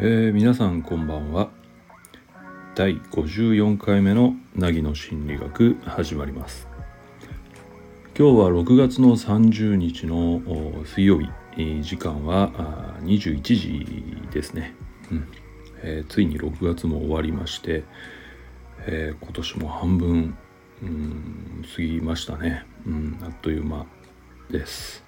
えー、皆さんこんばんは。第54回目の凪の心理学始まります。今日は6月の30日の水曜日。時間は21時ですね、うん。えー、ついに6月も終わりまして、えー、今年も半分、うん、過ぎましたね、うん、あっという間です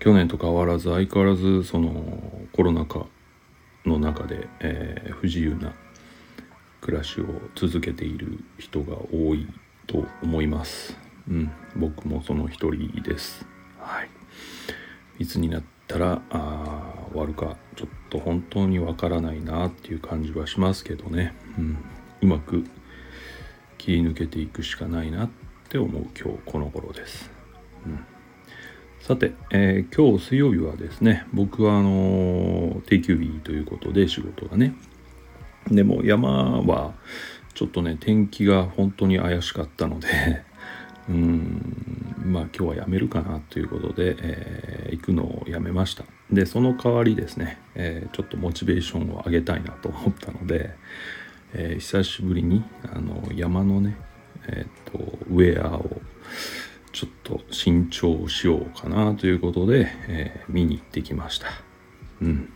去年と変わらず相変わらずそのコロナ禍の中で、えー、不自由な暮らしを続けている人が多いと思います。うん、僕もその一人です。はい。いつになったらあ終わるかちょっと本当にわからないなっていう感じはしますけどね。うん、うまく切り抜けていくしかないなっって思う今日この頃です。うん。さて、えー、今日水曜日はですね僕はあの定休日ということで仕事がね。でも山はちょっとね天気が本当に怪しかったので うんまあ今日はやめるかなということで、えー、行くのをやめました。でその代わりですね、えー、ちょっとモチベーションを上げたいなと思ったので、えー、久しぶりにあの山のねえっ、とウェアをちょっと新調しようかなということで、えー、見に行ってきました。うん。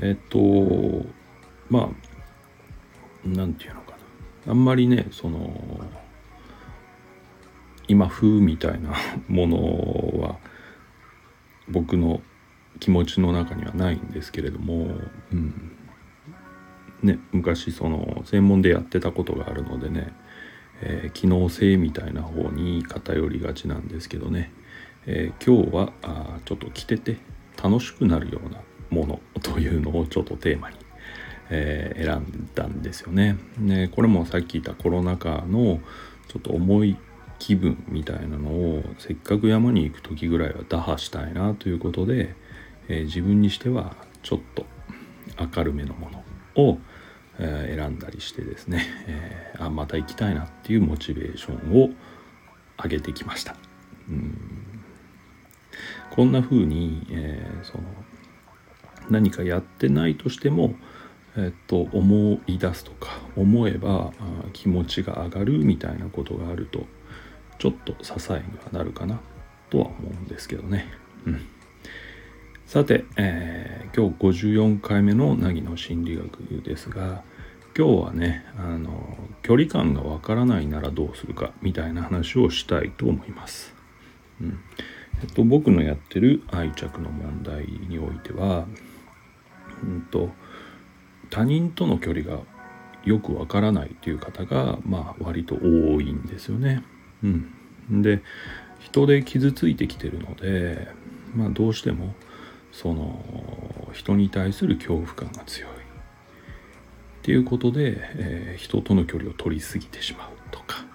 えっと、まあ、なんていうのかな。あんまりね、その、今風みたいな ものは僕の気持ちの中にはないんですけれども、うん、ね、昔その専門でやってたことがあるのでね、えー、機能性みたいな方に偏りがちなんですけどね、えー、今日はあちょっと着てて楽しくなるようなものというのをちょっとテーマに、えー、選んだんですよね。ねこれもさっき言ったコロナ禍のちょっと重い気分みたいなのをせっかく山に行く時ぐらいは打破したいなということで、えー、自分にしてはちょっと明るめのものを、え選んだりしてですね、えー、あまた行きたいなっていうモチベーションを上げてきました。うんこんな風に、えー、その何かやってないとしても、えっと思い出すとか思えば気持ちが上がるみたいなことがあるとちょっと支えにはなるかなとは思うんですけどね。うんさて、えー、今日54回目の凪の心理学ですが今日はねあの距離感がわからないならどうするかみたいな話をしたいと思います。うんえっと、僕のやってる愛着の問題においては、うんと、他人との距離がよくわからないという方が、まあ、割と多いんですよね。うん、で人で傷ついてきてるので、まあ、どうしてもその人に対する恐怖感が強いっていうことで、えー、人との距離を取りすぎてしまうとか。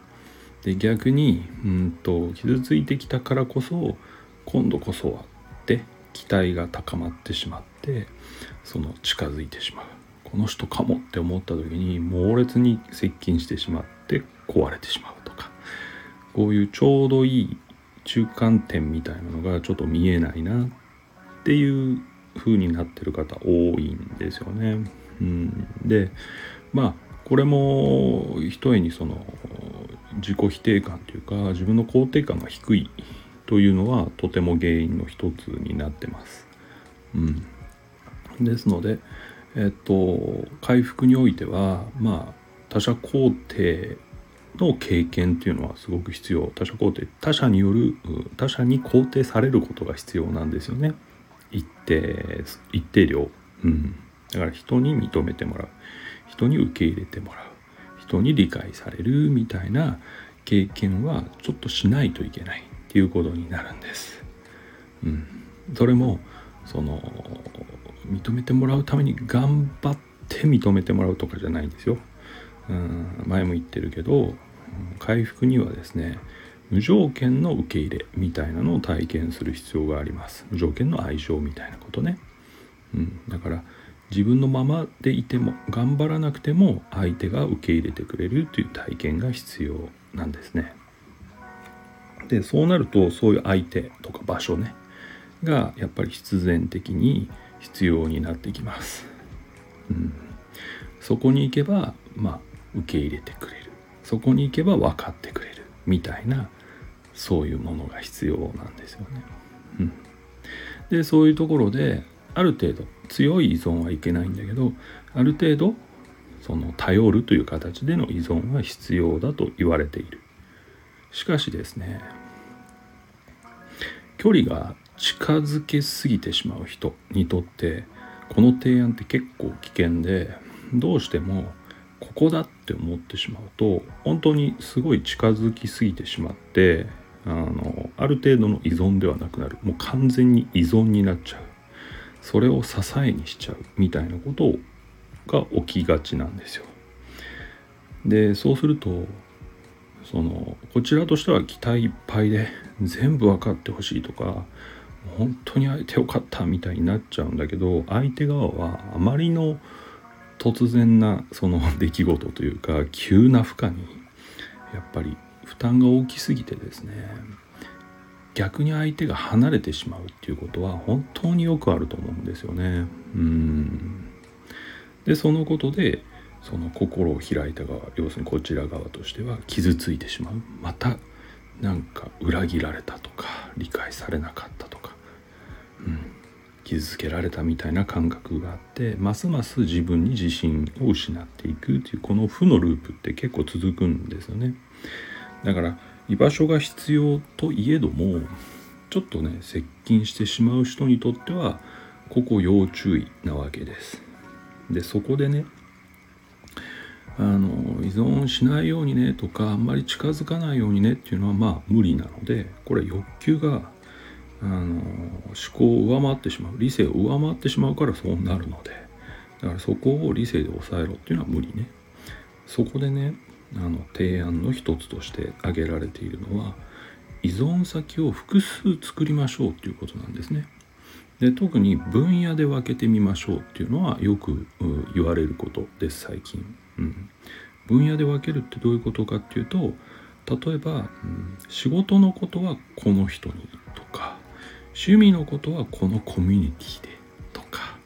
で逆にうんと傷ついてきたからこそ今度こそはって期待が高まってしまってその近づいてしまう。この人かもって思った時に猛烈に接近してしまって壊れてしまうとか。こういうちょうどいい中間点みたいなのがちょっと見えないなっていう風になってる方多いんですよね。うん、でまあこれもひとえにその自己否定感というか自分の肯定感が低いというのはとても原因の一つになってます。うん、ですので、えっと、回復においてはまあ他者肯定の経験っていうのはすごく必要。他者肯定他者による他者に肯定されることが必要なんですよね。一定一定量、うん、だから人に認めてもらう。人に受け入れてもらう。人に理解されるみたいな経験はちょっとしないといけないっていうことになるんです。うん、それもその認めてもらうために頑張って認めてもらうとかじゃないんですよ。うん、前も言ってるけど回復にはですね無条件の受け入れみたいなのを体験する必要があります。無条件の愛情みたいなことね、うん、だから自分のままでいても頑張らなくても相手が受け入れてくれるという体験が必要なんですねでそうなるとそういう相手とか場所ねがやっぱり必然的に必要になってきます。うん、そこに行けばまあ受け入れてくれるそこに行けば分かってくれるみたいなそういうものが必要なんですよね。うん、でそういうところである程度強い依存はいけないんだけどある程度その頼るという形での依存は必要だと言われている。しかしですね距離が近づけすぎてしまう人にとってこの提案って結構危険でどうしてもここだって思ってしまうと本当にすごい近づきすぎてしまってあのある程度の依存ではなくなる。もう完全に依存になっちゃう。それを支えにしちゃうみたいなことが起きがちなんですよ。でそうするとそのこちらとしては期待いっぱいで全部分かってほしいとか本当に相手よかったみたいになっちゃうんだけど相手側はあまりの突然なその 出来事というか急な負荷にやっぱり負担が大きすぎてですね逆に相手が離れてしまうっていうことは本当によくあると思うんですよね。うん。でそのことでその心を開いた側要するにこちら側としては傷ついてしまう。またなんか裏切られたとか理解されなかったとか、うん、傷つけられたみたいな感覚があってますます自分に自信を失っていくというこの負のループって結構続くんですよね。だから居場所が必要といえどもちょっとね接近してしまう人にとってはここ要注意なわけです。でそこでねあの依存しないようにねとかあんまり近づかないようにねっていうのはまあ無理なのでこれ欲求があの思考を上回ってしまう理性を上回ってしまうからそうなるので。だからそこを理性で抑えろっていうのは無理ね。そこでねあの提案の一つとして挙げられているのは依存先を複数作りましょうっていうことなんですね。で特に分野で分けてみましょうっていうのはよく言われることです最近、うん、分野で分けるってどういうことかっていうと例えば、うん、仕事のことはこの人にとか趣味のことはこのコミュニティでとか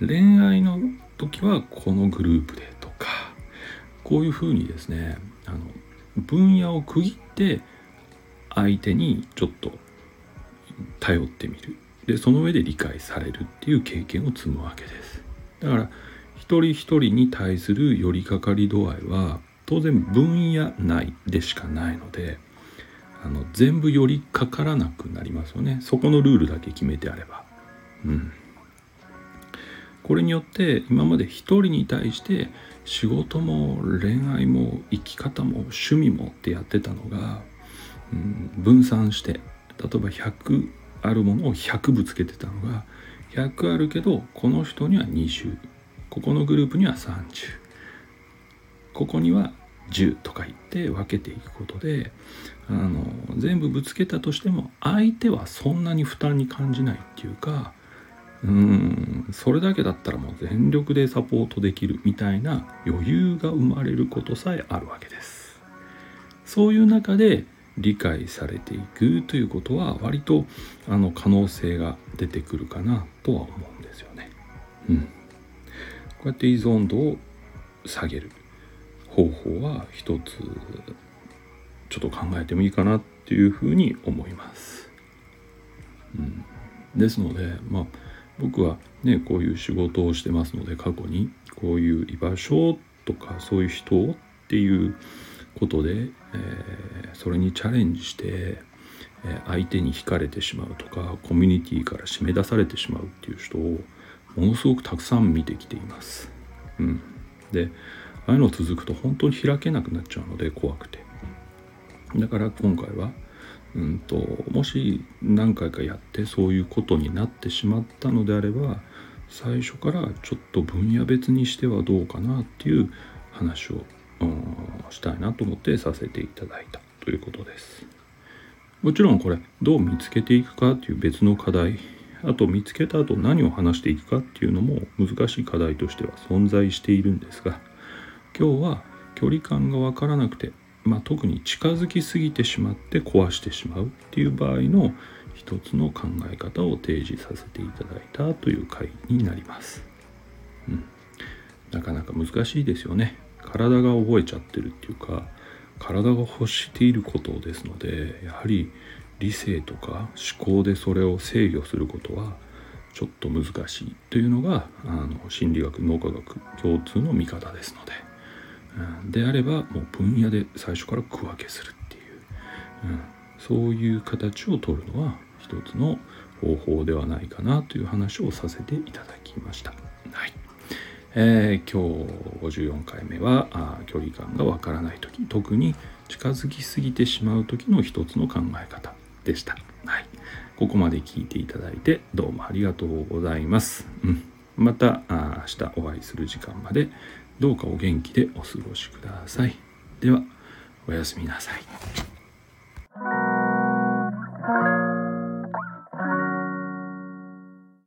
恋愛の時はこのグループでこういうふうにですねあの分野を区切って相手にちょっと頼ってみる。でその上で理解されるっていう経験を積むわけです。だから一人一人に対する寄りかかり度合いは当然分野内でしかないのであの全部寄りかからなくなりますよね。そこのルールだけ決めてあれば。うん。これによって今まで一人に対して仕事も恋愛も生き方も趣味もってやってたのが、うん、分散して例えば100あるものを100ぶつけてたのが100あるけどこの人には20ここのグループには30ここには10とか言って分けていくことであの全部ぶつけたとしても相手はそんなに負担に感じないっていうかうん。それだけだったらもう全力でサポートできるみたいな余裕が生まれることさえあるわけです。そういう中で理解されていくということは割とあの可能性が出てくるかなとは思うんですよね。うん。こうやって依存度を下げる方法は一つちょっと考えてもいいかなっていうふうに思います。うん、ですのでまあ僕はねこういう仕事をしてますので過去にこういう居場所とかそういう人っていうことで、えー、それにチャレンジして、えー、相手に惹かれてしまうとかコミュニティから締め出されてしまうっていう人をものすごくたくさん見てきています。うん、でああいうの続くと本当に開けなくなっちゃうので怖くてだから今回はうんともし何回かやってそういうことになってしまったのであれば最初からちょっと分野別にしてはどうかなっていう話を、うん、したいなと思ってさせていただいたということです。もちろんこれどう見つけていくかっていう別の課題あと見つけた後何を話していくかっていうのも難しい課題としては存在しているんですが今日は距離感が分からなくてまあ、特に近づきすぎてしまって壊してしまうっていう場合の一つの考え方を提示させていただいたという回になります。うん、なかなか難しいですよね。体が覚えちゃってるっていうか体が欲していることですのでやはり理性とか思考でそれを制御することはちょっと難しいというのがあの心理学脳科学共通の見方ですので、であればもう分野で最初から区分けするっていう、うん、そういう形を取るのは一つの方法ではないかなという話をさせていただきました。はいえー、今日54回目はあ距離感がわからない時特に近づきすぎてしまう時の一つの考え方でした。はい、ここまで聞いていただいてどうもありがとうございます。うん、また明日お会いする時間までどうかお元気でお過ごしください。ではおやすみなさい。